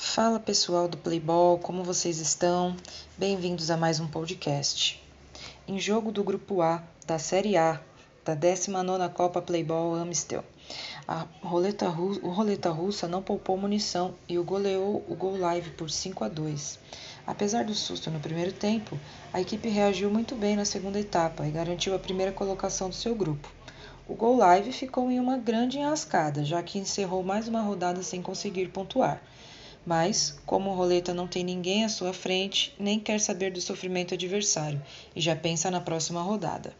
Fala pessoal do Playball, como vocês estão? Bem-vindos a mais um podcast. Em jogo do Grupo A da Série A da 19ª Copa Playball Amstel, a roleta o roleta russa não poupou munição e o goleou o Gol Live por 5 a 2. Apesar do susto no primeiro tempo, a equipe reagiu muito bem na segunda etapa e garantiu a primeira colocação do seu grupo. O Gol Live ficou em uma grande enrascada, já que encerrou mais uma rodada sem conseguir pontuar mas, como o roleta não tem ninguém à sua frente, nem quer saber do sofrimento adversário e já pensa na próxima rodada.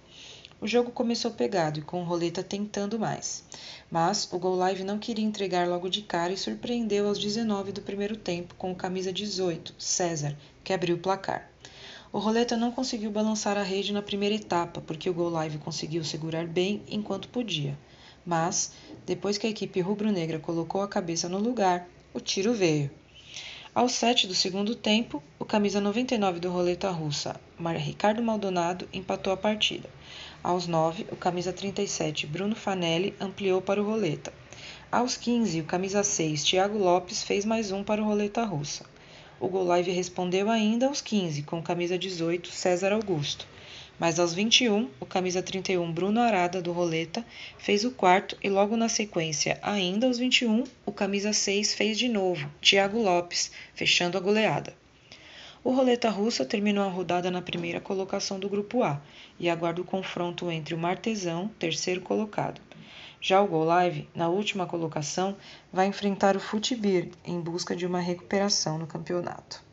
O jogo começou pegado e com o roleta tentando mais. Mas o Gol Live não queria entregar logo de cara e surpreendeu aos 19 do primeiro tempo com o camisa 18, César, que abriu o placar. O roleta não conseguiu balançar a rede na primeira etapa, porque o Gol Live conseguiu segurar bem enquanto podia. Mas, depois que a equipe rubro-negra colocou a cabeça no lugar, o tiro veio. Aos 7 do segundo tempo, o camisa 99 do Roleta Russa, Ricardo Maldonado, empatou a partida. Aos 9, o camisa 37, Bruno Fanelli, ampliou para o Roleta. Aos 15, o camisa 6, Thiago Lopes, fez mais um para o Roleta Russa. O Golive respondeu ainda aos 15, com camisa 18, César Augusto. Mas aos 21, o camisa 31 Bruno Arada do Roleta fez o quarto e logo na sequência, ainda aos 21, o camisa 6 fez de novo, Thiago Lopes, fechando a goleada. O Roleta Russa terminou a rodada na primeira colocação do grupo A e aguarda o confronto entre o Martesão, terceiro colocado. Já o Gol Live, na última colocação, vai enfrentar o Futibir em busca de uma recuperação no campeonato.